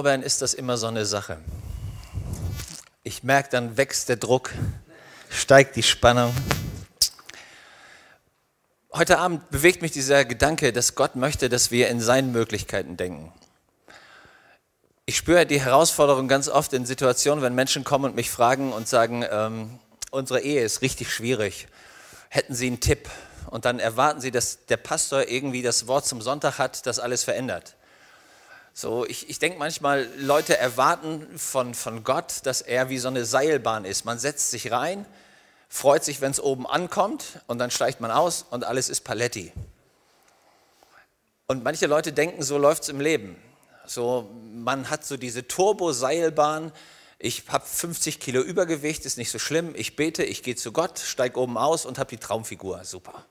Lorbeeren ist das immer so eine Sache. Ich merke, dann wächst der Druck, steigt die Spannung. Heute Abend bewegt mich dieser Gedanke, dass Gott möchte, dass wir in seinen Möglichkeiten denken. Ich spüre die Herausforderung ganz oft in Situationen, wenn Menschen kommen und mich fragen und sagen, ähm, unsere Ehe ist richtig schwierig. Hätten Sie einen Tipp? Und dann erwarten Sie, dass der Pastor irgendwie das Wort zum Sonntag hat, das alles verändert. So, ich, ich denke manchmal, Leute erwarten von, von Gott, dass er wie so eine Seilbahn ist. Man setzt sich rein, freut sich, wenn es oben ankommt und dann steigt man aus und alles ist Paletti. Und manche Leute denken, so läuft es im Leben. So, man hat so diese Turbo-Seilbahn. Ich habe 50 Kilo Übergewicht, ist nicht so schlimm. Ich bete, ich gehe zu Gott, steige oben aus und habe die Traumfigur. Super.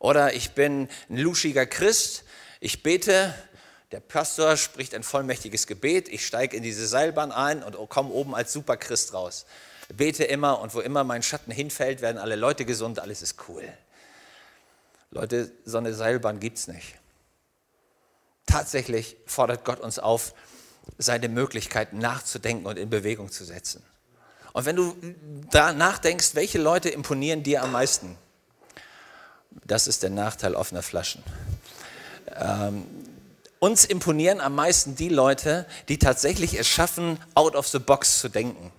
Oder ich bin ein luschiger Christ, ich bete, der Pastor spricht ein vollmächtiges Gebet, ich steige in diese Seilbahn ein und komme oben als Superchrist raus. Bete immer und wo immer mein Schatten hinfällt, werden alle Leute gesund, alles ist cool. Leute, so eine Seilbahn gibt es nicht. Tatsächlich fordert Gott uns auf, seine Möglichkeiten nachzudenken und in Bewegung zu setzen. Und wenn du da nachdenkst, welche Leute imponieren dir am meisten? Das ist der Nachteil offener Flaschen. Ähm, uns imponieren am meisten die Leute, die tatsächlich es schaffen, out of the box zu denken.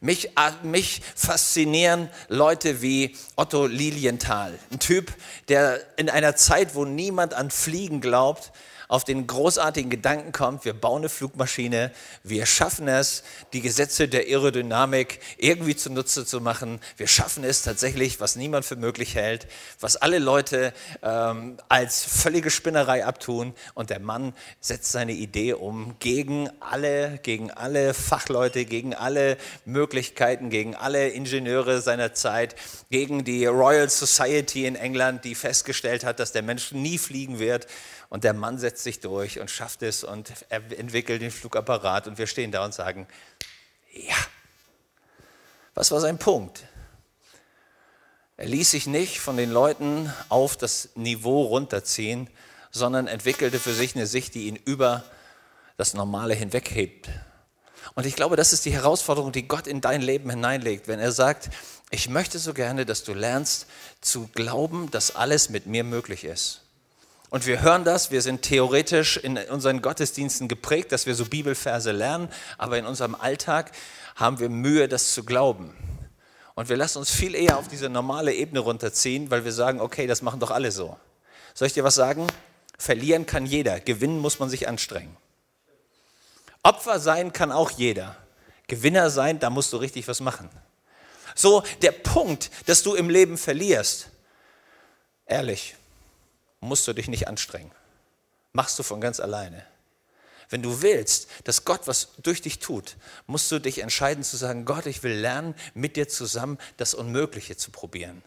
Mich, äh, mich, faszinieren Leute wie Otto Lilienthal, ein Typ, der in einer Zeit, wo niemand an Fliegen glaubt, auf den großartigen Gedanken kommt, wir bauen eine Flugmaschine, wir schaffen es, die Gesetze der Aerodynamik irgendwie zunutze zu machen. Wir schaffen es tatsächlich, was niemand für möglich hält, was alle Leute ähm, als völlige Spinnerei abtun. Und der Mann setzt seine Idee um gegen alle, gegen alle Fachleute, gegen alle Möglichkeiten, gegen alle Ingenieure seiner Zeit, gegen die Royal Society in England, die festgestellt hat, dass der Mensch nie fliegen wird. Und der Mann setzt sich durch und schafft es und er entwickelt den Flugapparat und wir stehen da und sagen, ja. Was war sein Punkt? Er ließ sich nicht von den Leuten auf das Niveau runterziehen, sondern entwickelte für sich eine Sicht, die ihn über das Normale hinweghebt. Und ich glaube, das ist die Herausforderung, die Gott in dein Leben hineinlegt, wenn er sagt, ich möchte so gerne, dass du lernst zu glauben, dass alles mit mir möglich ist. Und wir hören das, wir sind theoretisch in unseren Gottesdiensten geprägt, dass wir so Bibelverse lernen, aber in unserem Alltag haben wir Mühe, das zu glauben. Und wir lassen uns viel eher auf diese normale Ebene runterziehen, weil wir sagen, okay, das machen doch alle so. Soll ich dir was sagen? Verlieren kann jeder, gewinnen muss man sich anstrengen. Opfer sein kann auch jeder. Gewinner sein, da musst du richtig was machen. So, der Punkt, dass du im Leben verlierst, ehrlich, musst du dich nicht anstrengen. Machst du von ganz alleine. Wenn du willst, dass Gott was durch dich tut, musst du dich entscheiden zu sagen, Gott, ich will lernen, mit dir zusammen das Unmögliche zu probieren.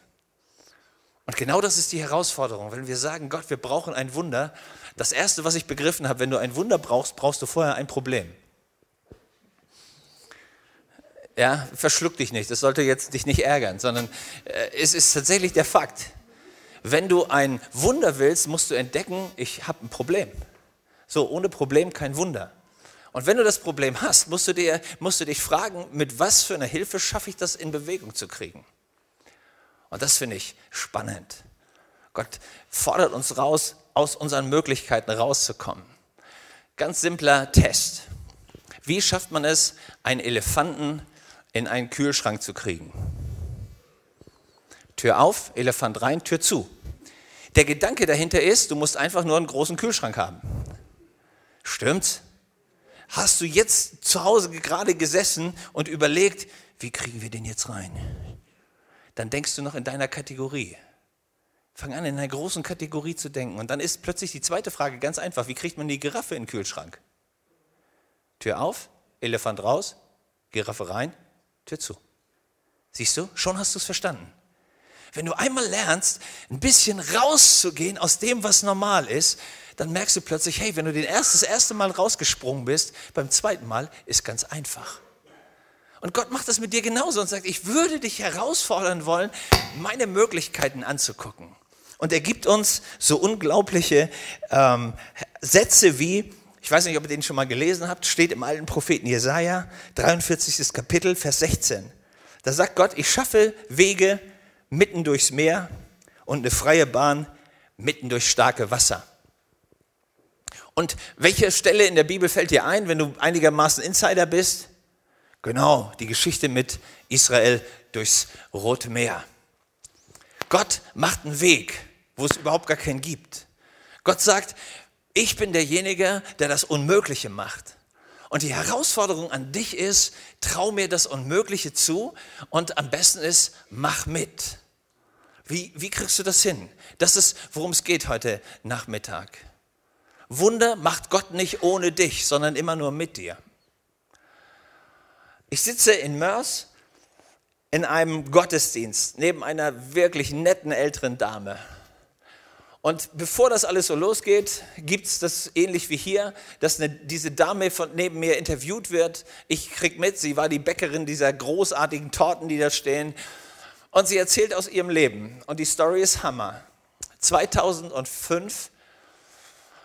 Und genau das ist die Herausforderung. Wenn wir sagen, Gott, wir brauchen ein Wunder, das Erste, was ich begriffen habe, wenn du ein Wunder brauchst, brauchst du vorher ein Problem. Ja, verschluck dich nicht, das sollte jetzt dich nicht ärgern, sondern äh, es ist tatsächlich der Fakt. Wenn du ein Wunder willst, musst du entdecken, ich habe ein Problem. So, ohne Problem kein Wunder. Und wenn du das Problem hast, musst du, dir, musst du dich fragen, mit was für einer Hilfe schaffe ich das in Bewegung zu kriegen. Und das finde ich spannend. Gott fordert uns raus, aus unseren Möglichkeiten rauszukommen. Ganz simpler Test. Wie schafft man es, einen Elefanten in einen Kühlschrank zu kriegen? Tür auf, Elefant rein, Tür zu. Der Gedanke dahinter ist, du musst einfach nur einen großen Kühlschrank haben. Stimmt's? Hast du jetzt zu Hause gerade gesessen und überlegt, wie kriegen wir den jetzt rein? Dann denkst du noch in deiner Kategorie. Fang an, in einer großen Kategorie zu denken. Und dann ist plötzlich die zweite Frage ganz einfach. Wie kriegt man die Giraffe in den Kühlschrank? Tür auf, Elefant raus, Giraffe rein, Tür zu. Siehst du, schon hast du es verstanden. Wenn du einmal lernst, ein bisschen rauszugehen aus dem, was normal ist, dann merkst du plötzlich, hey, wenn du das erste Mal rausgesprungen bist, beim zweiten Mal ist ganz einfach. Und Gott macht das mit dir genauso und sagt, ich würde dich herausfordern wollen, meine Möglichkeiten anzugucken. Und er gibt uns so unglaubliche ähm, Sätze wie, Ich weiß nicht, ob ihr den schon mal gelesen habt, steht im alten Propheten Jesaja, 43. Kapitel, Vers 16. Da sagt Gott, ich schaffe Wege mitten durchs Meer und eine freie Bahn mitten durch starke Wasser. Und welche Stelle in der Bibel fällt dir ein, wenn du einigermaßen Insider bist? Genau, die Geschichte mit Israel durchs Rote Meer. Gott macht einen Weg, wo es überhaupt gar keinen gibt. Gott sagt, ich bin derjenige, der das Unmögliche macht. Und die Herausforderung an dich ist, trau mir das Unmögliche zu und am besten ist, mach mit. Wie, wie kriegst du das hin? Das ist, worum es geht heute Nachmittag. Wunder macht Gott nicht ohne dich, sondern immer nur mit dir. Ich sitze in Mörs in einem Gottesdienst neben einer wirklich netten älteren Dame. Und bevor das alles so losgeht, gibt es das ähnlich wie hier, dass eine, diese Dame von neben mir interviewt wird. Ich krieg mit, sie war die Bäckerin dieser großartigen Torten, die da stehen. Und sie erzählt aus ihrem Leben. Und die Story ist Hammer. 2005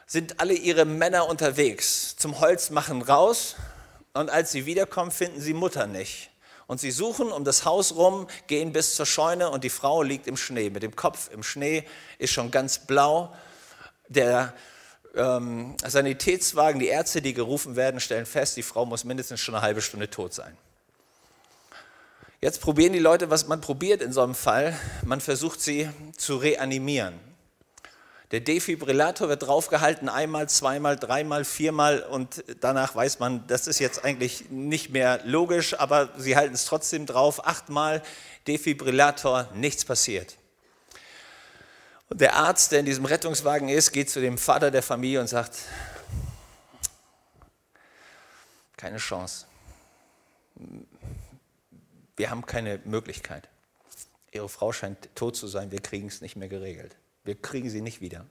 sind alle ihre Männer unterwegs zum Holzmachen raus. Und als sie wiederkommen, finden sie Mutter nicht. Und sie suchen um das Haus rum, gehen bis zur Scheune und die Frau liegt im Schnee. Mit dem Kopf im Schnee ist schon ganz blau. Der ähm, Sanitätswagen, die Ärzte, die gerufen werden, stellen fest, die Frau muss mindestens schon eine halbe Stunde tot sein. Jetzt probieren die Leute, was man probiert in so einem Fall. Man versucht sie zu reanimieren. Der Defibrillator wird draufgehalten, einmal, zweimal, dreimal, viermal und danach weiß man, das ist jetzt eigentlich nicht mehr logisch, aber sie halten es trotzdem drauf, achtmal Defibrillator, nichts passiert. Und der Arzt, der in diesem Rettungswagen ist, geht zu dem Vater der Familie und sagt, keine Chance wir haben keine Möglichkeit. Ihre Frau scheint tot zu sein, wir kriegen es nicht mehr geregelt. Wir kriegen sie nicht wieder.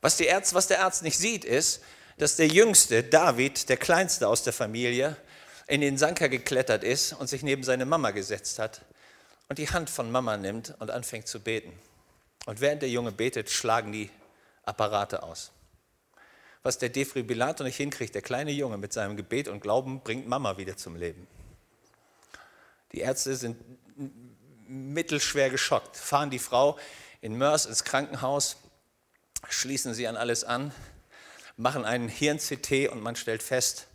Was, Arzt, was der Arzt nicht sieht, ist, dass der Jüngste, David, der Kleinste aus der Familie, in den Sanker geklettert ist und sich neben seine Mama gesetzt hat und die Hand von Mama nimmt und anfängt zu beten. Und während der Junge betet, schlagen die Apparate aus. Was der Defibrillator nicht hinkriegt, der kleine Junge mit seinem Gebet und Glauben bringt Mama wieder zum Leben. Die Ärzte sind mittelschwer geschockt, fahren die Frau in Mörs ins Krankenhaus, schließen sie an alles an, machen einen Hirn-CT und man stellt fest,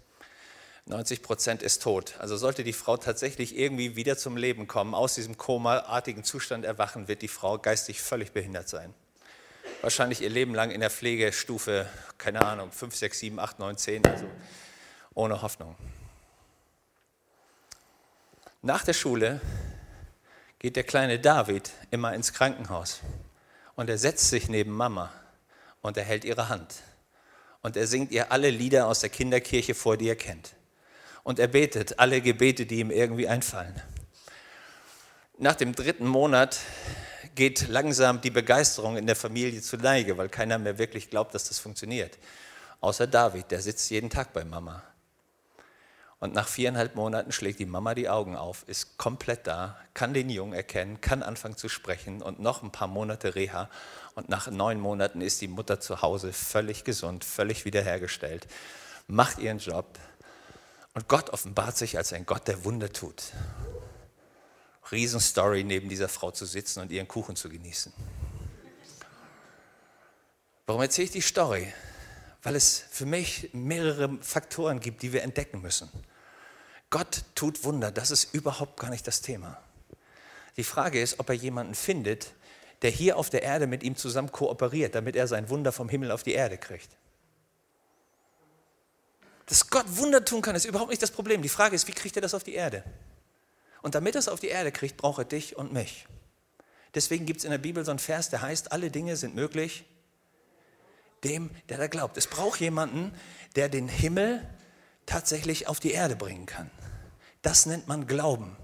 90 Prozent ist tot. Also sollte die Frau tatsächlich irgendwie wieder zum Leben kommen, aus diesem komaartigen Zustand erwachen, wird die Frau geistig völlig behindert sein. Wahrscheinlich ihr Leben lang in der Pflegestufe, keine Ahnung, 5, 6, 7, 8, 9, 10, also ohne Hoffnung. Nach der Schule geht der kleine David immer ins Krankenhaus und er setzt sich neben Mama und er hält ihre Hand und er singt ihr alle Lieder aus der Kinderkirche vor, die er kennt. Und er betet alle Gebete, die ihm irgendwie einfallen. Nach dem dritten Monat geht langsam die Begeisterung in der Familie zu Neige, weil keiner mehr wirklich glaubt, dass das funktioniert. Außer David, der sitzt jeden Tag bei Mama. Und nach viereinhalb Monaten schlägt die Mama die Augen auf, ist komplett da, kann den Jungen erkennen, kann anfangen zu sprechen und noch ein paar Monate Reha. Und nach neun Monaten ist die Mutter zu Hause völlig gesund, völlig wiederhergestellt, macht ihren Job. Und Gott offenbart sich als ein Gott, der Wunder tut. Riesenstory, neben dieser Frau zu sitzen und ihren Kuchen zu genießen. Warum erzähle ich die Story? Weil es für mich mehrere Faktoren gibt, die wir entdecken müssen. Gott tut Wunder, das ist überhaupt gar nicht das Thema. Die Frage ist, ob er jemanden findet, der hier auf der Erde mit ihm zusammen kooperiert, damit er sein Wunder vom Himmel auf die Erde kriegt. Dass Gott Wunder tun kann, ist überhaupt nicht das Problem. Die Frage ist, wie kriegt er das auf die Erde? Und damit er es auf die Erde kriegt, braucht er dich und mich. Deswegen gibt es in der Bibel so einen Vers, der heißt, alle Dinge sind möglich dem, der da glaubt. Es braucht jemanden, der den Himmel tatsächlich auf die Erde bringen kann. Das nennt man Glauben.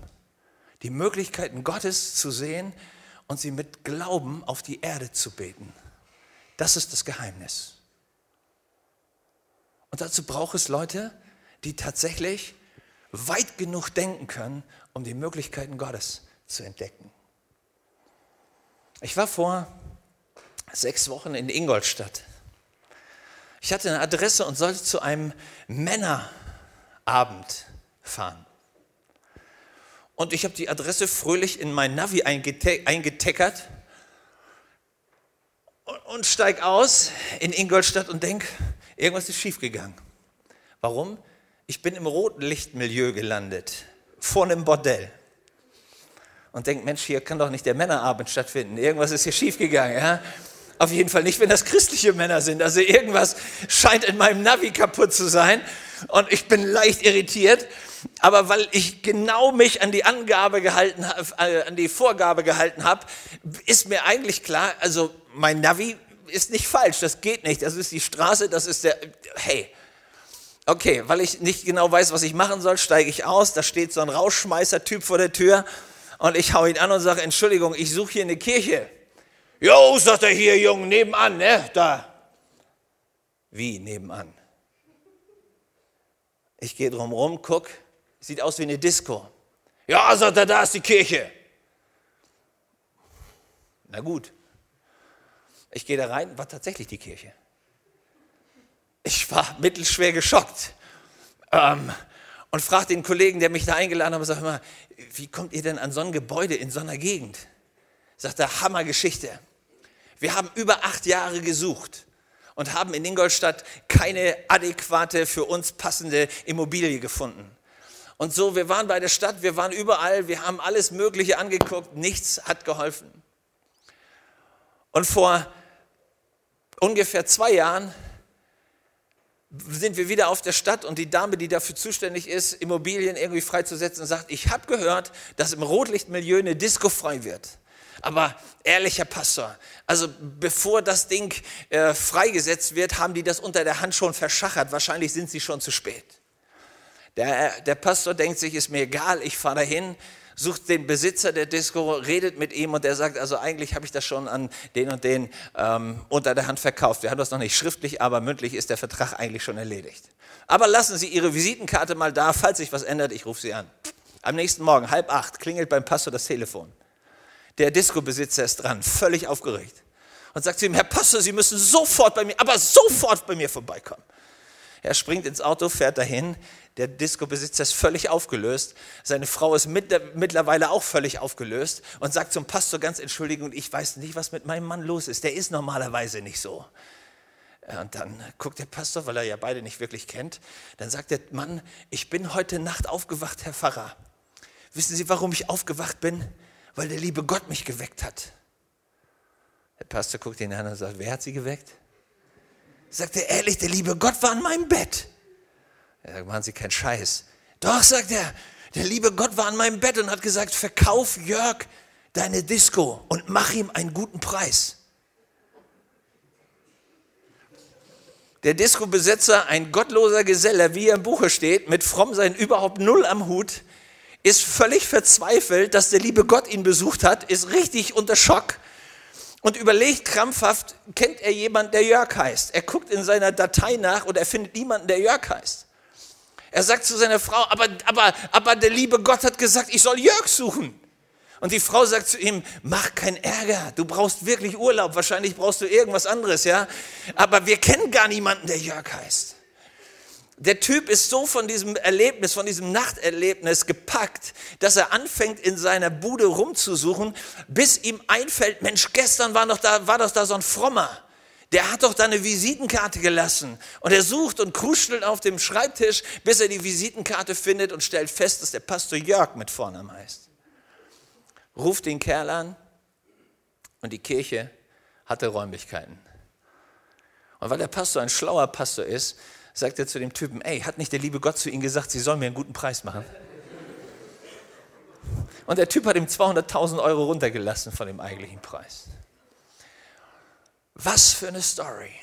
Die Möglichkeiten Gottes zu sehen und sie mit Glauben auf die Erde zu beten. Das ist das Geheimnis. Und dazu braucht es Leute, die tatsächlich weit genug denken können, um die Möglichkeiten Gottes zu entdecken. Ich war vor sechs Wochen in Ingolstadt. Ich hatte eine Adresse und sollte zu einem Männerabend fahren. Und ich habe die Adresse fröhlich in mein Navi eingeteckert und, und steig aus in Ingolstadt und denke, irgendwas ist schiefgegangen. Warum? Ich bin im Rotlichtmilieu gelandet, vor einem Bordell. Und denke, Mensch, hier kann doch nicht der Männerabend stattfinden. Irgendwas ist hier schiefgegangen. Ja? Auf jeden Fall nicht, wenn das christliche Männer sind. Also irgendwas scheint in meinem Navi kaputt zu sein. Und ich bin leicht irritiert. Aber weil ich genau mich an die Angabe gehalten äh, an die Vorgabe gehalten habe, ist mir eigentlich klar, also mein Navi ist nicht falsch. Das geht nicht. Das ist die Straße, das ist der, hey, Okay, weil ich nicht genau weiß, was ich machen soll, steige ich aus. Da steht so ein Rauschmeißer-Typ vor der Tür und ich hau ihn an und sage, Entschuldigung, ich suche hier eine Kirche. Jo, sagt er hier, Jung, nebenan, ne? Da. Wie nebenan? Ich gehe drum rum, guck, sieht aus wie eine Disco. Ja, sagt er, da ist die Kirche. Na gut. Ich gehe da rein, war tatsächlich die Kirche. Ich war mittelschwer geschockt. Ähm, und fragte den Kollegen, der mich da eingeladen hat, sag mal, wie kommt ihr denn an so ein Gebäude in so einer Gegend? Sagt er, Hammergeschichte. Wir haben über acht Jahre gesucht und haben in Ingolstadt keine adäquate, für uns passende Immobilie gefunden. Und so, wir waren bei der Stadt, wir waren überall, wir haben alles Mögliche angeguckt, nichts hat geholfen. Und vor ungefähr zwei Jahren sind wir wieder auf der Stadt und die Dame, die dafür zuständig ist, Immobilien irgendwie freizusetzen, sagt, ich habe gehört, dass im Rotlichtmilieu eine Disco frei wird. Aber ehrlicher Pastor, also bevor das Ding äh, freigesetzt wird, haben die das unter der Hand schon verschachert. Wahrscheinlich sind sie schon zu spät. Der, der Pastor denkt sich, ist mir egal, ich fahre dahin, sucht den Besitzer der Disco, redet mit ihm und der sagt, also eigentlich habe ich das schon an den und den ähm, unter der Hand verkauft. Wir haben das noch nicht schriftlich, aber mündlich ist der Vertrag eigentlich schon erledigt. Aber lassen Sie Ihre Visitenkarte mal da, falls sich was ändert, ich rufe Sie an. Am nächsten Morgen, halb acht, klingelt beim Pastor das Telefon. Der Disco-Besitzer ist dran, völlig aufgeregt und sagt zu ihm, Herr Pastor, Sie müssen sofort bei mir, aber sofort bei mir vorbeikommen. Er springt ins Auto, fährt dahin. Der Disco-Besitzer ist völlig aufgelöst. Seine Frau ist mit, mittlerweile auch völlig aufgelöst und sagt zum Pastor ganz Entschuldigung, ich weiß nicht, was mit meinem Mann los ist. Der ist normalerweise nicht so. Und dann guckt der Pastor, weil er ja beide nicht wirklich kennt, dann sagt der Mann, ich bin heute Nacht aufgewacht, Herr Pfarrer. Wissen Sie, warum ich aufgewacht bin? Weil der liebe Gott mich geweckt hat. Der Pastor guckt ihn an und sagt, wer hat Sie geweckt? Sagt er, ehrlich, der liebe Gott war an meinem Bett. Er sagt, machen Sie keinen Scheiß. Doch, sagt er, der liebe Gott war an meinem Bett und hat gesagt, verkauf Jörg deine Disco und mach ihm einen guten Preis. Der Disco-Besitzer, ein gottloser Geseller, wie er im Buche steht, mit Frommsein überhaupt null am Hut, ist völlig verzweifelt, dass der liebe Gott ihn besucht hat, ist richtig unter Schock und überlegt krampfhaft, kennt er jemanden, der Jörg heißt? Er guckt in seiner Datei nach und er findet niemanden, der Jörg heißt. Er sagt zu seiner Frau, aber, aber, aber der liebe Gott hat gesagt, ich soll Jörg suchen. Und die Frau sagt zu ihm, mach keinen Ärger, du brauchst wirklich Urlaub, wahrscheinlich brauchst du irgendwas anderes, ja. Aber wir kennen gar niemanden, der Jörg heißt. Der Typ ist so von diesem Erlebnis, von diesem Nachterlebnis gepackt, dass er anfängt in seiner Bude rumzusuchen, bis ihm einfällt, Mensch, gestern war doch da, war doch da so ein Frommer. Der hat doch da eine Visitenkarte gelassen. Und er sucht und kruschelt auf dem Schreibtisch, bis er die Visitenkarte findet und stellt fest, dass der Pastor Jörg mit Vornamen heißt. Ruft den Kerl an und die Kirche hatte Räumlichkeiten. Und weil der Pastor ein schlauer Pastor ist, sagt er zu dem Typen, ey, hat nicht der liebe Gott zu ihm gesagt, sie sollen mir einen guten Preis machen? Und der Typ hat ihm 200.000 Euro runtergelassen von dem eigentlichen Preis. Was für eine Story.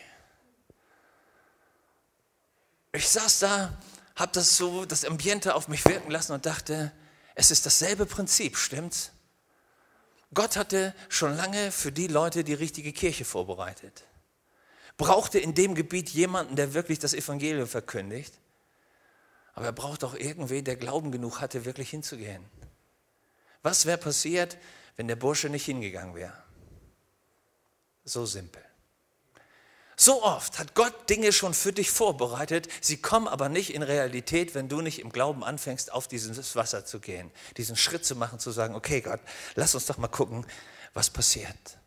Ich saß da, habe das so, das Ambiente auf mich wirken lassen und dachte, es ist dasselbe Prinzip, stimmt's? Gott hatte schon lange für die Leute die richtige Kirche vorbereitet brauchte in dem Gebiet jemanden, der wirklich das Evangelium verkündigt. Aber er braucht auch irgendwen, der Glauben genug hatte, wirklich hinzugehen. Was wäre passiert, wenn der Bursche nicht hingegangen wäre? So simpel. So oft hat Gott Dinge schon für dich vorbereitet, sie kommen aber nicht in Realität, wenn du nicht im Glauben anfängst, auf dieses Wasser zu gehen, diesen Schritt zu machen, zu sagen, okay Gott, lass uns doch mal gucken, was passiert.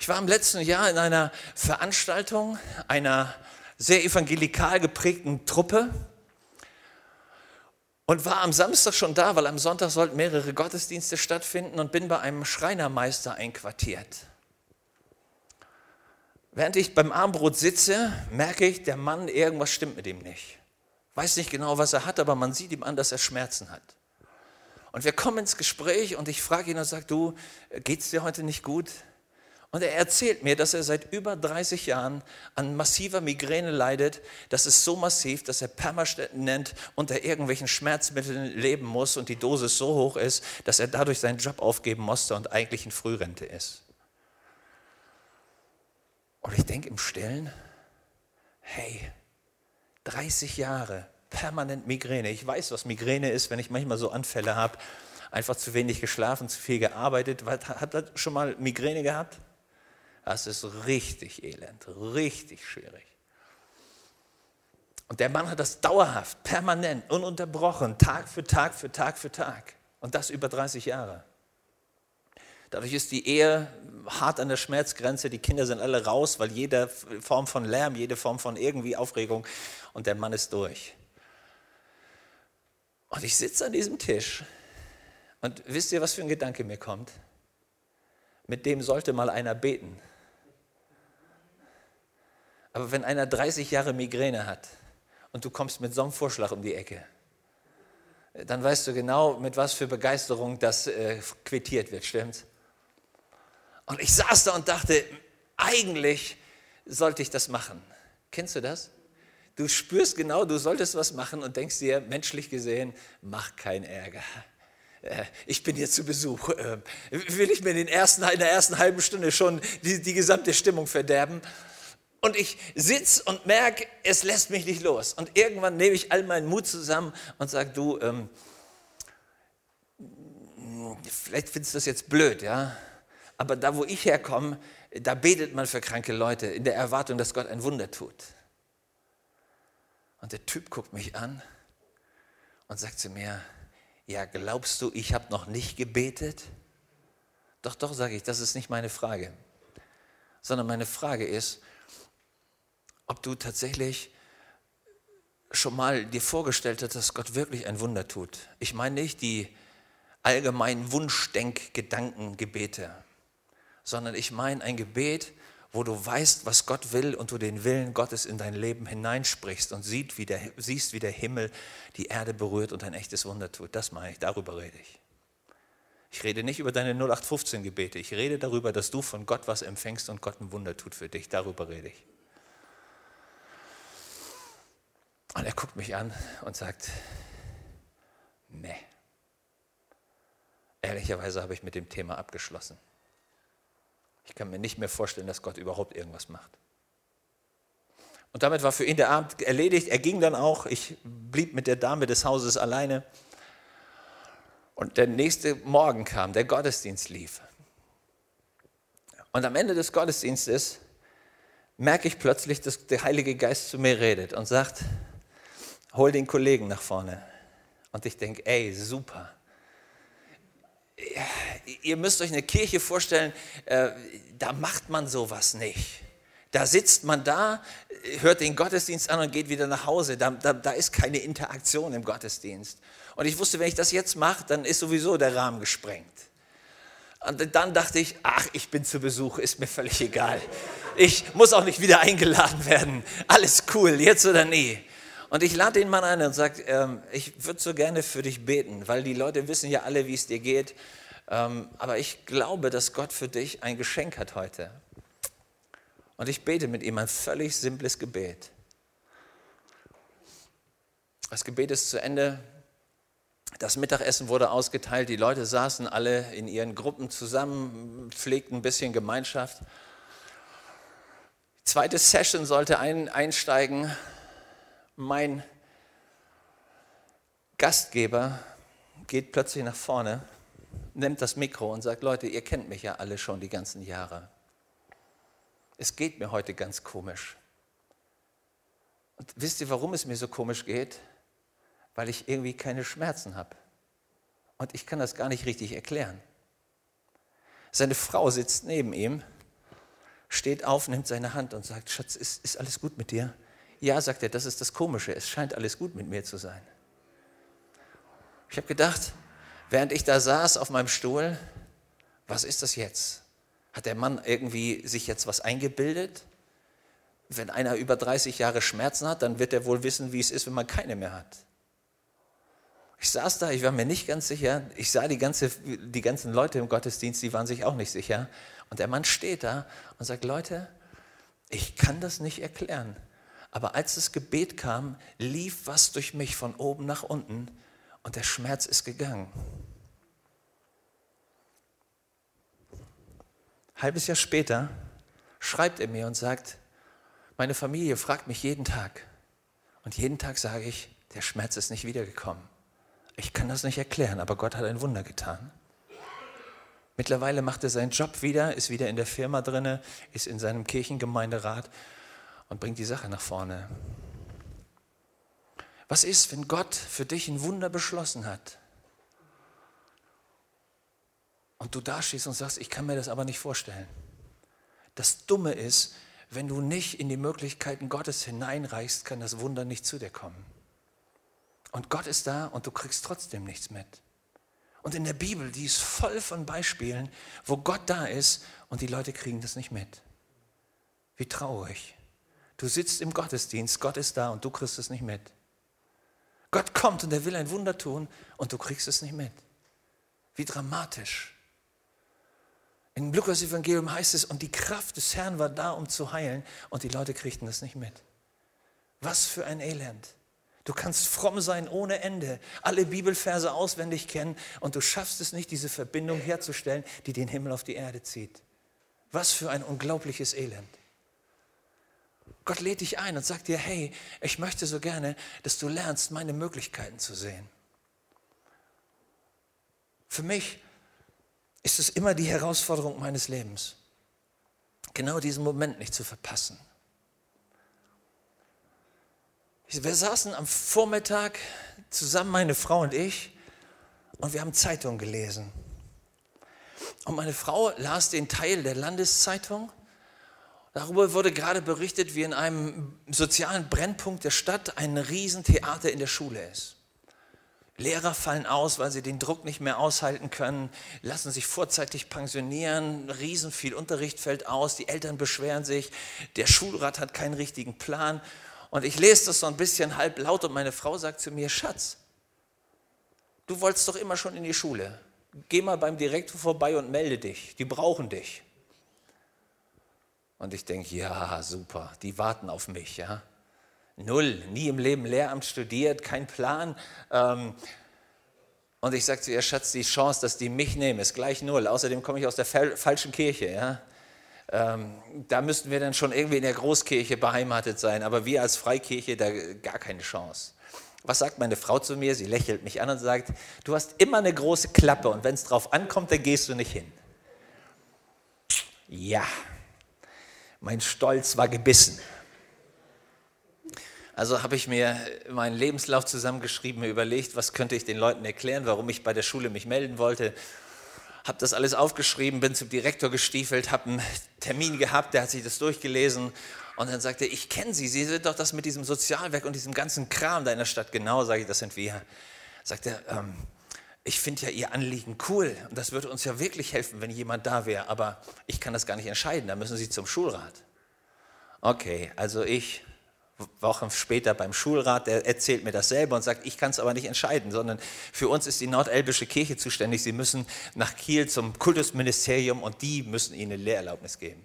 Ich war im letzten Jahr in einer Veranstaltung einer sehr evangelikal geprägten Truppe und war am Samstag schon da, weil am Sonntag sollten mehrere Gottesdienste stattfinden und bin bei einem Schreinermeister einquartiert. Während ich beim Armbrot sitze, merke ich, der Mann, irgendwas stimmt mit ihm nicht. Weiß nicht genau, was er hat, aber man sieht ihm an, dass er Schmerzen hat. Und wir kommen ins Gespräch und ich frage ihn und sage, du, geht's dir heute nicht gut? Und er erzählt mir, dass er seit über 30 Jahren an massiver Migräne leidet. Das ist so massiv, dass er permanent unter irgendwelchen Schmerzmitteln leben muss und die Dosis so hoch ist, dass er dadurch seinen Job aufgeben musste und eigentlich in Frührente ist. Und ich denke im Stillen, hey, 30 Jahre permanent Migräne. Ich weiß, was Migräne ist, wenn ich manchmal so Anfälle habe. Einfach zu wenig geschlafen, zu viel gearbeitet. Hat er schon mal Migräne gehabt? Das ist richtig elend, richtig schwierig. Und der Mann hat das dauerhaft, permanent, ununterbrochen, Tag für Tag für Tag für Tag. Und das über 30 Jahre. Dadurch ist die Ehe hart an der Schmerzgrenze, die Kinder sind alle raus, weil jede Form von Lärm, jede Form von irgendwie Aufregung und der Mann ist durch. Und ich sitze an diesem Tisch und wisst ihr, was für ein Gedanke mir kommt? Mit dem sollte mal einer beten. Aber wenn einer 30 Jahre Migräne hat und du kommst mit so einem Vorschlag um die Ecke, dann weißt du genau, mit was für Begeisterung das äh, quittiert wird, stimmt's? Und ich saß da und dachte, eigentlich sollte ich das machen. Kennst du das? Du spürst genau, du solltest was machen und denkst dir, menschlich gesehen, mach keinen Ärger. Äh, ich bin hier zu Besuch. Äh, will ich mir in, ersten, in der ersten halben Stunde schon die, die gesamte Stimmung verderben? Und ich sitze und merke, es lässt mich nicht los. Und irgendwann nehme ich all meinen Mut zusammen und sage, du, ähm, vielleicht findest du das jetzt blöd, ja? Aber da, wo ich herkomme, da betet man für kranke Leute in der Erwartung, dass Gott ein Wunder tut. Und der Typ guckt mich an und sagt zu mir, ja, glaubst du, ich habe noch nicht gebetet? Doch, doch, sage ich, das ist nicht meine Frage. Sondern meine Frage ist, ob du tatsächlich schon mal dir vorgestellt hast, dass Gott wirklich ein Wunder tut. Ich meine nicht die allgemeinen Wunschdenkgedankengebete, sondern ich meine ein Gebet, wo du weißt, was Gott will und du den Willen Gottes in dein Leben hineinsprichst und siehst, wie der, siehst, wie der Himmel die Erde berührt und ein echtes Wunder tut. Das meine ich, darüber rede ich. Ich rede nicht über deine 0815-Gebete. Ich rede darüber, dass du von Gott was empfängst und Gott ein Wunder tut für dich. Darüber rede ich. Und er guckt mich an und sagt, nee. Ehrlicherweise habe ich mit dem Thema abgeschlossen. Ich kann mir nicht mehr vorstellen, dass Gott überhaupt irgendwas macht. Und damit war für ihn der Abend erledigt. Er ging dann auch. Ich blieb mit der Dame des Hauses alleine. Und der nächste Morgen kam, der Gottesdienst lief. Und am Ende des Gottesdienstes merke ich plötzlich, dass der Heilige Geist zu mir redet und sagt, hol den Kollegen nach vorne. Und ich denke, ey, super ihr müsst euch eine Kirche vorstellen, äh, da macht man sowas nicht. Da sitzt man da, hört den Gottesdienst an und geht wieder nach Hause. Da, da, da ist keine Interaktion im Gottesdienst. Und ich wusste, wenn ich das jetzt mache, dann ist sowieso der Rahmen gesprengt. Und dann dachte ich, ach, ich bin zu Besuch, ist mir völlig egal. Ich muss auch nicht wieder eingeladen werden. Alles cool, jetzt oder nie. Und ich lade den Mann ein und sage, ähm, ich würde so gerne für dich beten, weil die Leute wissen ja alle, wie es dir geht. Ähm, aber ich glaube, dass Gott für dich ein Geschenk hat heute. Und ich bete mit ihm ein völlig simples Gebet. Das Gebet ist zu Ende. Das Mittagessen wurde ausgeteilt. Die Leute saßen alle in ihren Gruppen zusammen, pflegten ein bisschen Gemeinschaft. Zweite Session sollte ein, einsteigen mein Gastgeber geht plötzlich nach vorne, nimmt das Mikro und sagt, Leute, ihr kennt mich ja alle schon die ganzen Jahre. es geht mir heute ganz komisch. Und wisst ihr, warum es mir so komisch geht? Weil ich irgendwie keine Schmerzen habe. Und ich kann das gar nicht richtig erklären. Seine Frau sitzt neben ihm, steht auf, nimmt seine Hand und sagt, Schatz, ist, ist alles gut mit dir? Ja, sagt er, das ist das Komische, es scheint alles gut mit mir zu sein. Ich habe gedacht, während ich da saß auf meinem Stuhl, was ist das jetzt? Hat der Mann irgendwie sich jetzt was eingebildet? Wenn einer über 30 Jahre Schmerzen hat, dann wird er wohl wissen, wie es ist, wenn man keine mehr hat. Ich saß da, ich war mir nicht ganz sicher. Ich sah die, ganze, die ganzen Leute im Gottesdienst, die waren sich auch nicht sicher. Und der Mann steht da und sagt, Leute, ich kann das nicht erklären. Aber als das Gebet kam, lief was durch mich von oben nach unten und der Schmerz ist gegangen. halbes Jahr später schreibt er mir und sagt, meine Familie fragt mich jeden Tag. Und jeden Tag sage ich, der Schmerz ist nicht wiedergekommen. Ich kann das nicht erklären, aber Gott hat ein Wunder getan. Mittlerweile macht er seinen Job wieder, ist wieder in der Firma drin, ist in seinem Kirchengemeinderat und bringt die Sache nach vorne. Was ist, wenn Gott für dich ein Wunder beschlossen hat? Und du dastehst und sagst, ich kann mir das aber nicht vorstellen. Das Dumme ist, wenn du nicht in die Möglichkeiten Gottes hineinreichst, kann das Wunder nicht zu dir kommen. Und Gott ist da und du kriegst trotzdem nichts mit. Und in der Bibel, die ist voll von Beispielen, wo Gott da ist und die Leute kriegen das nicht mit. Wie traurig. Du sitzt im Gottesdienst, Gott ist da und du kriegst es nicht mit. Gott kommt und er will ein Wunder tun und du kriegst es nicht mit. Wie dramatisch. Im Lukas-Evangelium heißt es, und die Kraft des Herrn war da, um zu heilen, und die Leute kriegten das nicht mit. Was für ein Elend. Du kannst fromm sein ohne Ende, alle Bibelverse auswendig kennen und du schaffst es nicht, diese Verbindung herzustellen, die den Himmel auf die Erde zieht. Was für ein unglaubliches Elend. Gott lädt dich ein und sagt dir, hey, ich möchte so gerne, dass du lernst, meine Möglichkeiten zu sehen. Für mich ist es immer die Herausforderung meines Lebens, genau diesen Moment nicht zu verpassen. Wir saßen am Vormittag zusammen, meine Frau und ich, und wir haben Zeitung gelesen. Und meine Frau las den Teil der Landeszeitung. Darüber wurde gerade berichtet, wie in einem sozialen Brennpunkt der Stadt ein Riesentheater in der Schule ist. Lehrer fallen aus, weil sie den Druck nicht mehr aushalten können, lassen sich vorzeitig pensionieren, riesen viel Unterricht fällt aus, die Eltern beschweren sich, der Schulrat hat keinen richtigen Plan. Und ich lese das so ein bisschen halb laut und meine Frau sagt zu mir, Schatz, du wolltest doch immer schon in die Schule. Geh mal beim Direktor vorbei und melde dich, die brauchen dich. Und ich denke, ja, super, die warten auf mich, ja. Null, nie im Leben Lehramt studiert, kein Plan. Ähm, und ich sage zu ihr, Schatz, die Chance, dass die mich nehmen, ist gleich null. Außerdem komme ich aus der falschen Kirche. Ja? Ähm, da müssten wir dann schon irgendwie in der Großkirche beheimatet sein, aber wir als Freikirche, da gar keine Chance. Was sagt meine Frau zu mir? Sie lächelt mich an und sagt, du hast immer eine große Klappe und wenn es drauf ankommt, dann gehst du nicht hin. Ja, mein Stolz war gebissen. Also habe ich mir meinen Lebenslauf zusammengeschrieben, mir überlegt, was könnte ich den Leuten erklären, warum ich bei der Schule mich melden wollte. Habe das alles aufgeschrieben, bin zum Direktor gestiefelt, habe einen Termin gehabt, der hat sich das durchgelesen und dann sagte er, ich kenne Sie, Sie sind doch das mit diesem Sozialwerk und diesem ganzen Kram da in der Stadt. Genau, sage ich, das sind wir. Sagt er, ähm, ich finde ja Ihr Anliegen cool und das würde uns ja wirklich helfen, wenn jemand da wäre, aber ich kann das gar nicht entscheiden, da müssen Sie zum Schulrat. Okay, also ich Wochen später beim Schulrat, der erzählt mir dasselbe und sagt, ich kann es aber nicht entscheiden, sondern für uns ist die Nordelbische Kirche zuständig. Sie müssen nach Kiel zum Kultusministerium und die müssen Ihnen eine Lehrerlaubnis geben.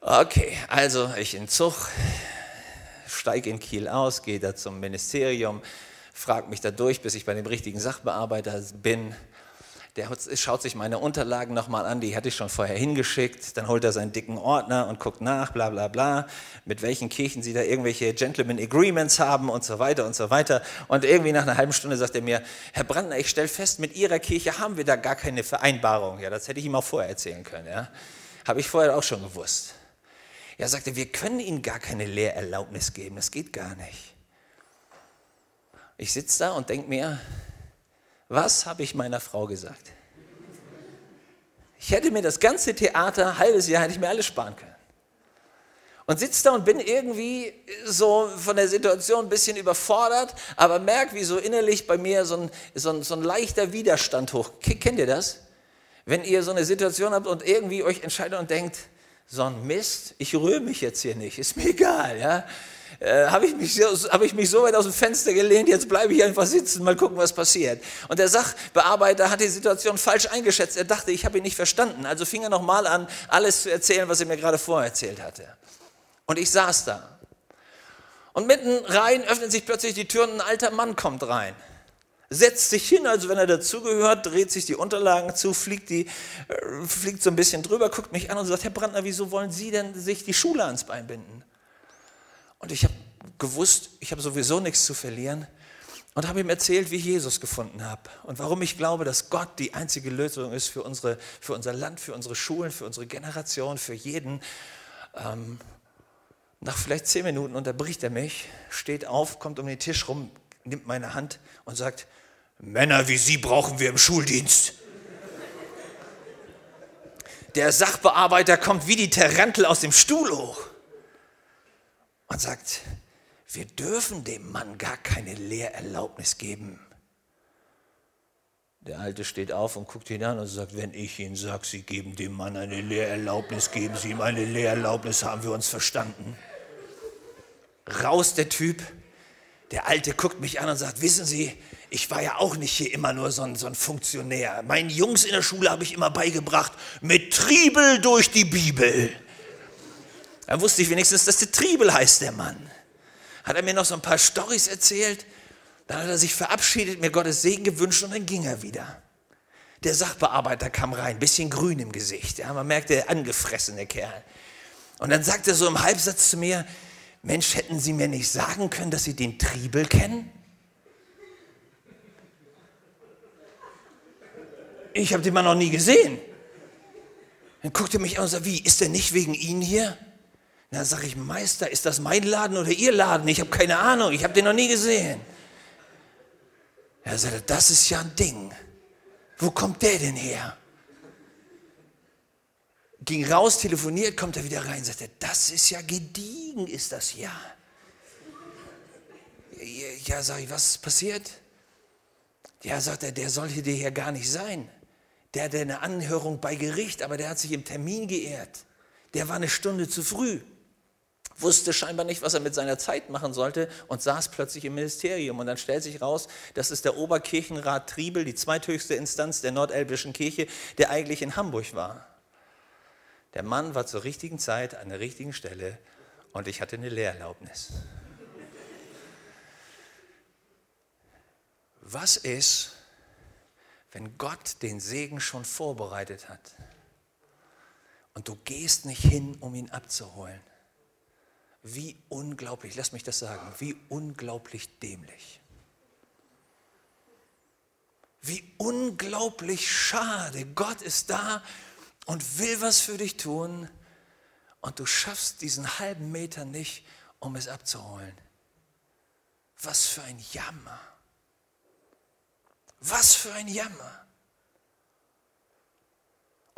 Okay, also ich in Zug, steige in Kiel aus, gehe da zum Ministerium, frage mich da durch, bis ich bei dem richtigen Sachbearbeiter bin der schaut sich meine Unterlagen nochmal an, die hatte ich schon vorher hingeschickt, dann holt er seinen dicken Ordner und guckt nach, bla bla bla, mit welchen Kirchen sie da irgendwelche Gentleman Agreements haben und so weiter und so weiter. Und irgendwie nach einer halben Stunde sagt er mir, Herr Brandner, ich stelle fest, mit Ihrer Kirche haben wir da gar keine Vereinbarung. Ja, das hätte ich ihm auch vorher erzählen können. Ja Habe ich vorher auch schon gewusst. Er sagte, wir können Ihnen gar keine Lehrerlaubnis geben, das geht gar nicht. Ich sitze da und denke mir, was habe ich meiner Frau gesagt? Ich hätte mir das ganze Theater, halbes Jahr, hätte ich mir alles sparen können. Und sitze da und bin irgendwie so von der Situation ein bisschen überfordert, aber merke, wie so innerlich bei mir so ein, so ein, so ein leichter Widerstand hoch. Kennt ihr das? Wenn ihr so eine Situation habt und irgendwie euch entscheidet und denkt, so ein Mist, ich rühre mich jetzt hier nicht, ist mir egal, ja. Äh, habe ich, mich, hab ich mich so weit aus dem Fenster gelehnt, jetzt bleibe ich einfach sitzen, mal gucken, was passiert. Und der Sachbearbeiter hat die Situation falsch eingeschätzt. Er dachte, ich habe ihn nicht verstanden. Also fing er nochmal an, alles zu erzählen, was er mir gerade vorher erzählt hatte. Und ich saß da. Und mitten rein öffnet sich plötzlich die Tür und ein alter Mann kommt rein setzt sich hin, als wenn er dazugehört, dreht sich die Unterlagen zu, fliegt, die, äh, fliegt so ein bisschen drüber, guckt mich an und sagt, Herr Brandner, wieso wollen Sie denn sich die Schule ans Bein binden? Und ich habe gewusst, ich habe sowieso nichts zu verlieren und habe ihm erzählt, wie ich Jesus gefunden habe und warum ich glaube, dass Gott die einzige Lösung ist für, unsere, für unser Land, für unsere Schulen, für unsere Generation, für jeden. Ähm, nach vielleicht zehn Minuten unterbricht er mich, steht auf, kommt um den Tisch rum, nimmt meine Hand und sagt, Männer wie Sie brauchen wir im Schuldienst. Der Sachbearbeiter kommt wie die Tarantel aus dem Stuhl hoch und sagt, wir dürfen dem Mann gar keine Lehrerlaubnis geben. Der Alte steht auf und guckt ihn an und sagt, wenn ich Ihnen sage, Sie geben dem Mann eine Lehrerlaubnis, geben Sie ihm eine Lehrerlaubnis, haben wir uns verstanden. Raus der Typ. Der Alte guckt mich an und sagt, wissen Sie, ich war ja auch nicht hier immer nur so ein, so ein Funktionär. Meinen Jungs in der Schule habe ich immer beigebracht, mit Triebel durch die Bibel. Da wusste ich wenigstens, dass der Triebel heißt, der Mann. Hat er mir noch so ein paar Storys erzählt. Dann hat er sich verabschiedet, mir Gottes Segen gewünscht und dann ging er wieder. Der Sachbearbeiter kam rein, bisschen grün im Gesicht. Ja, man merkte, der angefressene Kerl. Und dann sagte er so im Halbsatz zu mir, Mensch, hätten Sie mir nicht sagen können, dass Sie den Triebel kennen? ich habe den Mann noch nie gesehen. Dann guckt er mich an und sagt, wie, ist der nicht wegen Ihnen hier? Dann sage ich, Meister, ist das mein Laden oder Ihr Laden? Ich habe keine Ahnung, ich habe den noch nie gesehen. Er sagte, das ist ja ein Ding. Wo kommt der denn her? Ging raus, telefoniert, kommt er wieder rein, sagte, das ist ja gediegen, ist das ja. Ja, sage ich, was ist passiert? Ja, sagt er, der sollte dir hier gar nicht sein. Der hatte eine Anhörung bei Gericht, aber der hat sich im Termin geehrt. Der war eine Stunde zu früh, wusste scheinbar nicht, was er mit seiner Zeit machen sollte und saß plötzlich im Ministerium. Und dann stellt sich raus, das ist der Oberkirchenrat Triebel, die zweithöchste Instanz der nordelbischen Kirche, der eigentlich in Hamburg war. Der Mann war zur richtigen Zeit an der richtigen Stelle und ich hatte eine Lehrerlaubnis. Was ist, wenn Gott den Segen schon vorbereitet hat und du gehst nicht hin, um ihn abzuholen. Wie unglaublich, lass mich das sagen, wie unglaublich dämlich. Wie unglaublich schade. Gott ist da und will was für dich tun und du schaffst diesen halben Meter nicht, um es abzuholen. Was für ein Jammer. Was für ein Jammer.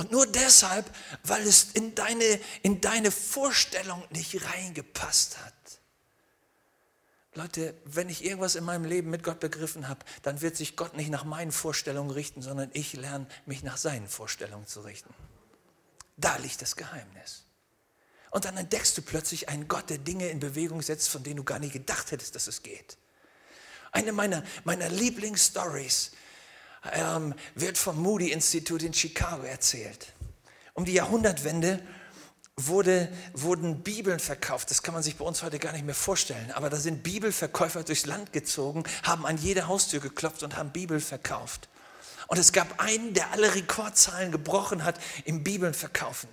Und nur deshalb, weil es in deine, in deine Vorstellung nicht reingepasst hat. Leute, wenn ich irgendwas in meinem Leben mit Gott begriffen habe, dann wird sich Gott nicht nach meinen Vorstellungen richten, sondern ich lerne mich nach seinen Vorstellungen zu richten. Da liegt das Geheimnis. Und dann entdeckst du plötzlich einen Gott, der Dinge in Bewegung setzt, von denen du gar nicht gedacht hättest, dass es geht. Eine meiner, meiner Lieblingsstories ähm, wird vom Moody-Institut in Chicago erzählt. Um die Jahrhundertwende wurde, wurden Bibeln verkauft. Das kann man sich bei uns heute gar nicht mehr vorstellen. Aber da sind Bibelverkäufer durchs Land gezogen, haben an jede Haustür geklopft und haben Bibel verkauft. Und es gab einen, der alle Rekordzahlen gebrochen hat im Bibeln verkaufen.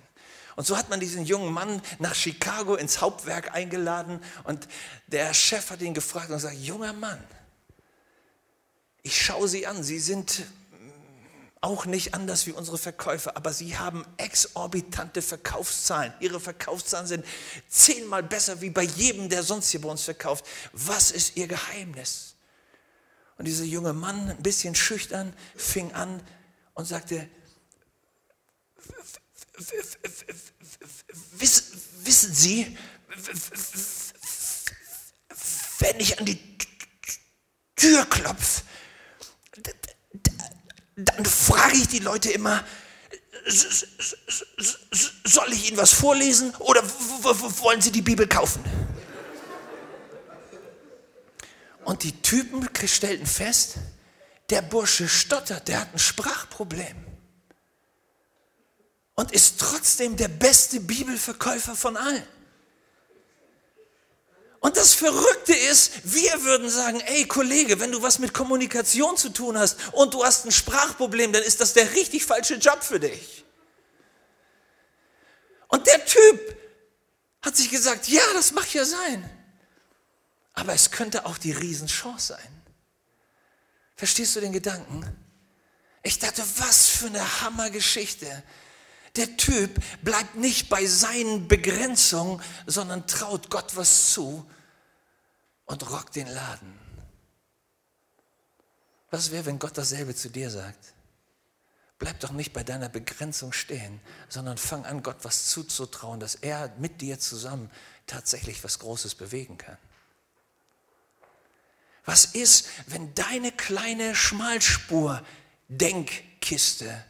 Und so hat man diesen jungen Mann nach Chicago ins Hauptwerk eingeladen und der Chef hat ihn gefragt und sagt, junger Mann, ich schaue Sie an, Sie sind Auch nicht anders wie unsere Verkäufer, aber sie haben exorbitante Verkaufszahlen. Ihre Verkaufszahlen sind zehnmal besser wie bei jedem, der sonst hier bei uns verkauft. Was ist ihr Geheimnis? Und dieser junge Mann, ein bisschen schüchtern, fing an und sagte, wissen Sie, wenn ich an die Tür klopfe, dann frage ich die Leute immer, soll ich Ihnen was vorlesen oder wollen Sie die Bibel kaufen? Und die Typen stellten fest, der Bursche stottert, der hat ein Sprachproblem. Und ist trotzdem der beste Bibelverkäufer von allen. Und das Verrückte ist, wir würden sagen, ey Kollege, wenn du was mit Kommunikation zu tun hast und du hast ein Sprachproblem, dann ist das der richtig falsche Job für dich. Und der Typ hat sich gesagt, ja, das mag ja sein. Aber es könnte auch die Riesenchance sein. Verstehst du den Gedanken? Ich dachte, was für eine Hammergeschichte. Der Typ bleibt nicht bei seinen Begrenzungen, sondern traut Gott was zu und rockt den Laden. Was wäre, wenn Gott dasselbe zu dir sagt? Bleib doch nicht bei deiner Begrenzung stehen, sondern fang an, Gott was zuzutrauen, dass er mit dir zusammen tatsächlich was Großes bewegen kann. Was ist, wenn deine kleine Schmalspur-Denkkiste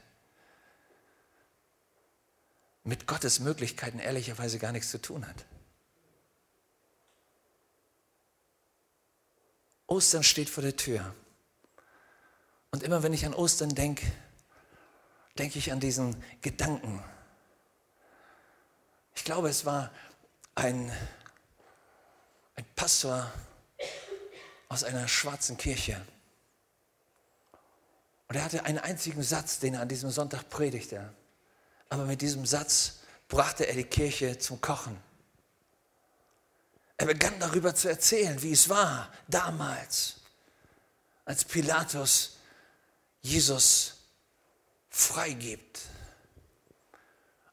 mit Gottes Möglichkeiten ehrlicherweise gar nichts zu tun hat. Ostern steht vor der Tür. Und immer wenn ich an Ostern denke, denke ich an diesen Gedanken. Ich glaube, es war ein, ein Pastor aus einer schwarzen Kirche. Und er hatte einen einzigen Satz, den er an diesem Sonntag predigte. Aber mit diesem Satz brachte er die Kirche zum Kochen. Er begann darüber zu erzählen, wie es war damals, als Pilatus Jesus freigibt.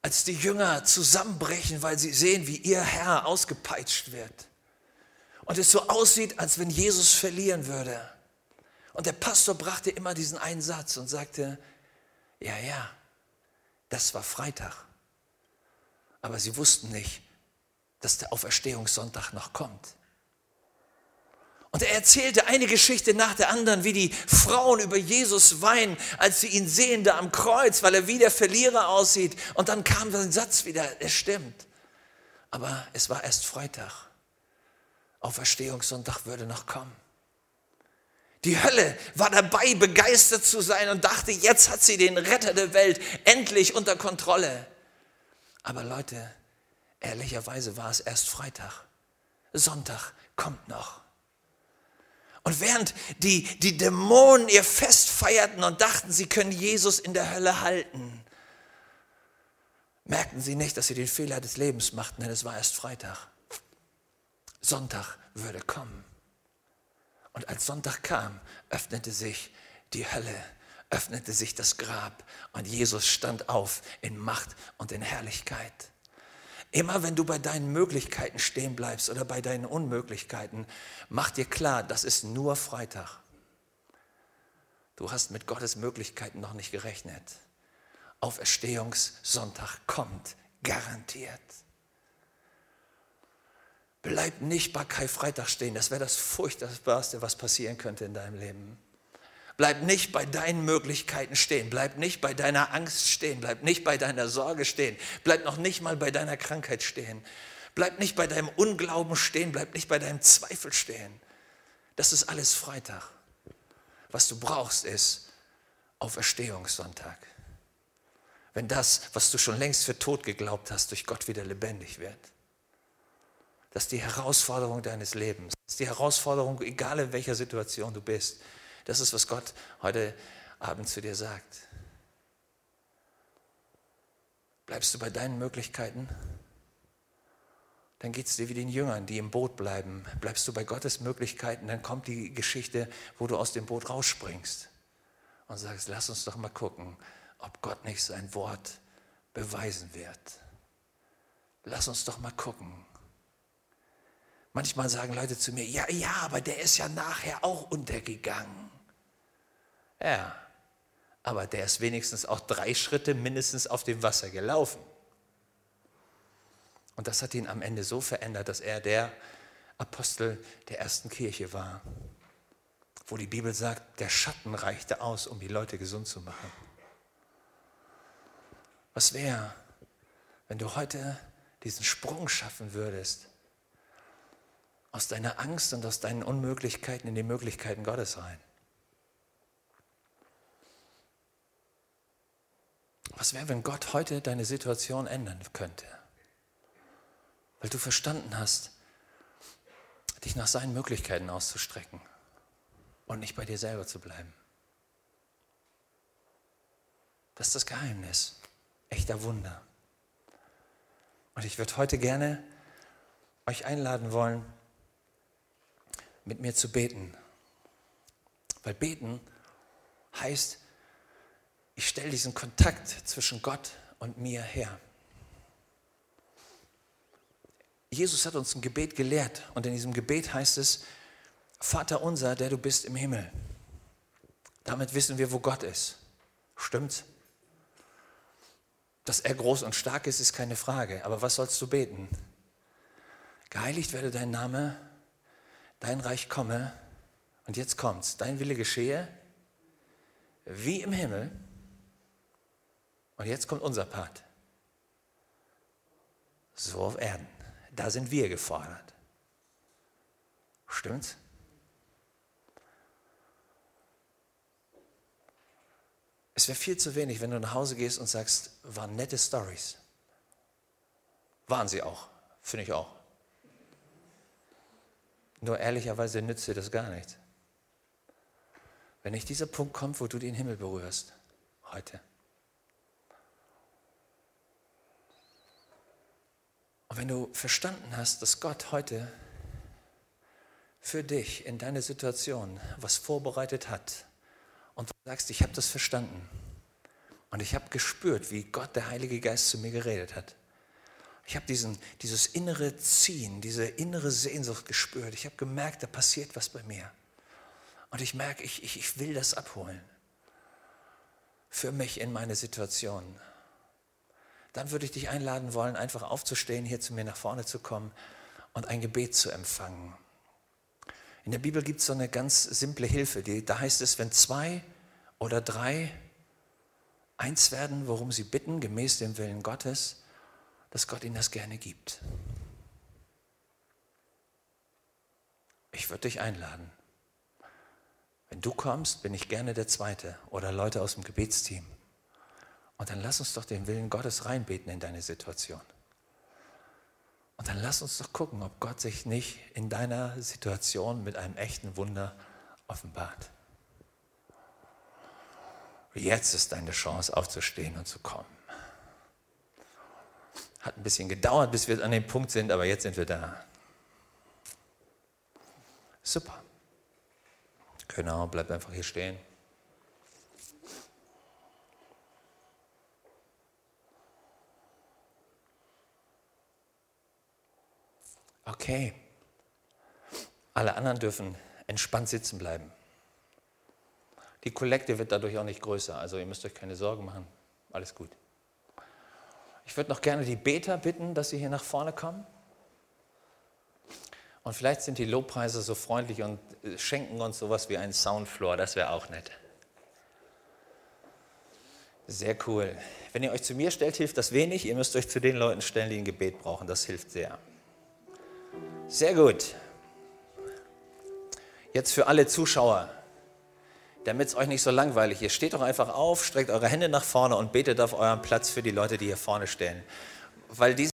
Als die Jünger zusammenbrechen, weil sie sehen, wie ihr Herr ausgepeitscht wird. Und es so aussieht, als wenn Jesus verlieren würde. Und der Pastor brachte immer diesen einen Satz und sagte, ja, ja, das war Freitag. Aber sie wussten nicht, dass der Auferstehungssonntag noch kommt. Und er erzählte eine Geschichte nach der anderen, wie die Frauen über Jesus weinen, als sie ihn sehen da am Kreuz, weil er wie der Verlierer aussieht. Und dann kam sein Satz wieder, er stimmt. Aber es war erst Freitag. Auferstehungssonntag würde noch kommen. Die Hölle war dabei, begeistert zu sein und dachte, jetzt hat sie den Retter der Welt endlich unter Kontrolle. Aber Leute, ehrlicherweise war es erst Freitag. Sonntag kommt noch. Und während die, die Dämonen ihr Fest feierten und dachten, sie können Jesus in der Hölle halten, merkten sie nicht, dass sie den Fehler des Lebens machten, denn es war erst Freitag. Sonntag würde kommen. Und als Sonntag kam, öffnete sich die Hölle, öffnete sich das Grab und Jesus stand auf in Macht und in Herrlichkeit. Immer wenn du bei deinen Möglichkeiten stehen bleibst oder bei deinen Unmöglichkeiten, mach dir klar, das ist nur Freitag. Du hast mit Gottes Möglichkeiten noch nicht gerechnet. Auferstehungssonntag kommt, garantiert. Bleib nicht bei Karfreitag stehen. Das wäre das Furchtbarste, was passieren könnte in deinem Leben. Bleib nicht bei deinen Möglichkeiten stehen. Bleib nicht bei deiner Angst stehen. Bleib nicht bei deiner Sorge stehen. Bleib noch nicht mal bei deiner Krankheit stehen. Bleib nicht bei deinem Unglauben stehen. Bleib nicht bei deinem Zweifel stehen. Das ist alles Freitag. Was du brauchst, ist Auferstehungssonntag. Wenn das, was du schon längst für tot geglaubt hast, durch Gott wieder lebendig wird. Das ist die Herausforderung deines Lebens. Das ist die Herausforderung, egal in welcher Situation du bist. Das ist, was Gott heute Abend zu dir sagt. Bleibst du bei deinen Möglichkeiten? Dann geht es dir wie den Jüngern, die im Boot bleiben. Bleibst du bei Gottes Möglichkeiten, dann kommt die Geschichte, wo du aus dem Boot rausspringst und sagst, lass uns doch mal gucken, ob Gott nicht sein Wort beweisen wird. Lass uns doch mal gucken. Manchmal sagen Leute zu mir, ja, ja, aber der ist ja nachher auch untergegangen. Ja, aber der ist wenigstens auch drei Schritte mindestens auf dem Wasser gelaufen. Und das hat ihn am Ende so verändert, dass er der Apostel der ersten Kirche war, wo die Bibel sagt, der Schatten reichte aus, um die Leute gesund zu machen. Was wäre, wenn du heute diesen Sprung schaffen würdest, aus deiner Angst und aus deinen Unmöglichkeiten in die Möglichkeiten Gottes rein? Was wäre, wenn Gott heute deine Situation ändern könnte? Weil du verstanden hast, dich nach seinen Möglichkeiten auszustrecken und nicht bei dir selber zu bleiben. Das ist das Geheimnis echter Wunder. Und ich würde heute gerne euch einladen wollen, mit mir zu beten. Weil beten heißt, ich stelle diesen Kontakt zwischen Gott und mir her. Jesus hat uns ein Gebet gelehrt und in diesem Gebet heißt es, Vater unser, der du bist im Himmel. Damit wissen wir, wo Gott ist. Stimmt's? Dass er groß und stark ist, ist keine Frage. Aber was sollst du beten? Geheiligt werde dein Name, dein Reich komme. Und jetzt kommt's. Dein Wille geschehe, wie im Himmel. Und jetzt kommt unser Part. So auf Erden. Da sind wir gefordert. Stimmt's? Es wäre viel zu wenig, wenn du nach Hause gehst und sagst, waren nette Stories. Waren sie auch, finde ich auch. Nur ehrlicherweise nützt dir das gar nichts. Wenn nicht dieser Punkt kommt, wo du den Himmel berührst, heute. Und wenn du verstanden hast, dass Gott heute für dich in deine Situation was vorbereitet hat, und du sagst, ich habe das verstanden. Und ich habe gespürt, wie Gott, der Heilige Geist, zu mir geredet hat. Ich habe dieses innere Ziehen, diese innere Sehnsucht gespürt. Ich habe gemerkt, da passiert was bei mir. Und ich merke, ich, ich, ich will das abholen. Für mich in meine Situation. Dann würde ich dich einladen wollen, einfach aufzustehen, hier zu mir nach vorne zu kommen und ein Gebet zu empfangen. In der Bibel gibt es so eine ganz simple Hilfe. Die, da heißt es, wenn zwei oder drei eins werden, worum sie bitten, gemäß dem Willen Gottes, dass Gott ihnen das gerne gibt. Ich würde dich einladen. Wenn du kommst, bin ich gerne der Zweite oder Leute aus dem Gebetsteam. Und dann lass uns doch den Willen Gottes reinbeten in deine Situation. Und dann lass uns doch gucken, ob Gott sich nicht in deiner Situation mit einem echten Wunder offenbart. Jetzt ist deine Chance aufzustehen und zu kommen. Hat ein bisschen gedauert, bis wir an dem Punkt sind, aber jetzt sind wir da. Super. Genau, bleib einfach hier stehen. Okay. Alle anderen dürfen entspannt sitzen bleiben. Die Kollekte wird dadurch auch nicht größer, also ihr müsst euch keine Sorgen machen. Alles gut. Ich würde noch gerne die Beter bitten, dass sie hier nach vorne kommen. Und vielleicht sind die Lobpreise so freundlich und äh, schenken uns sowas wie einen Soundfloor, das wäre auch nett. Sehr cool. Wenn ihr euch zu mir stellt, hilft das wenig. Ihr müsst euch zu den Leuten stellen, die ein Gebet brauchen. Das hilft sehr. Sehr gut. Jetzt für alle Zuschauer, damit es euch nicht so langweilig ist, steht doch einfach auf, streckt eure Hände nach vorne und betet auf eurem Platz für die Leute, die hier vorne stehen. Weil diese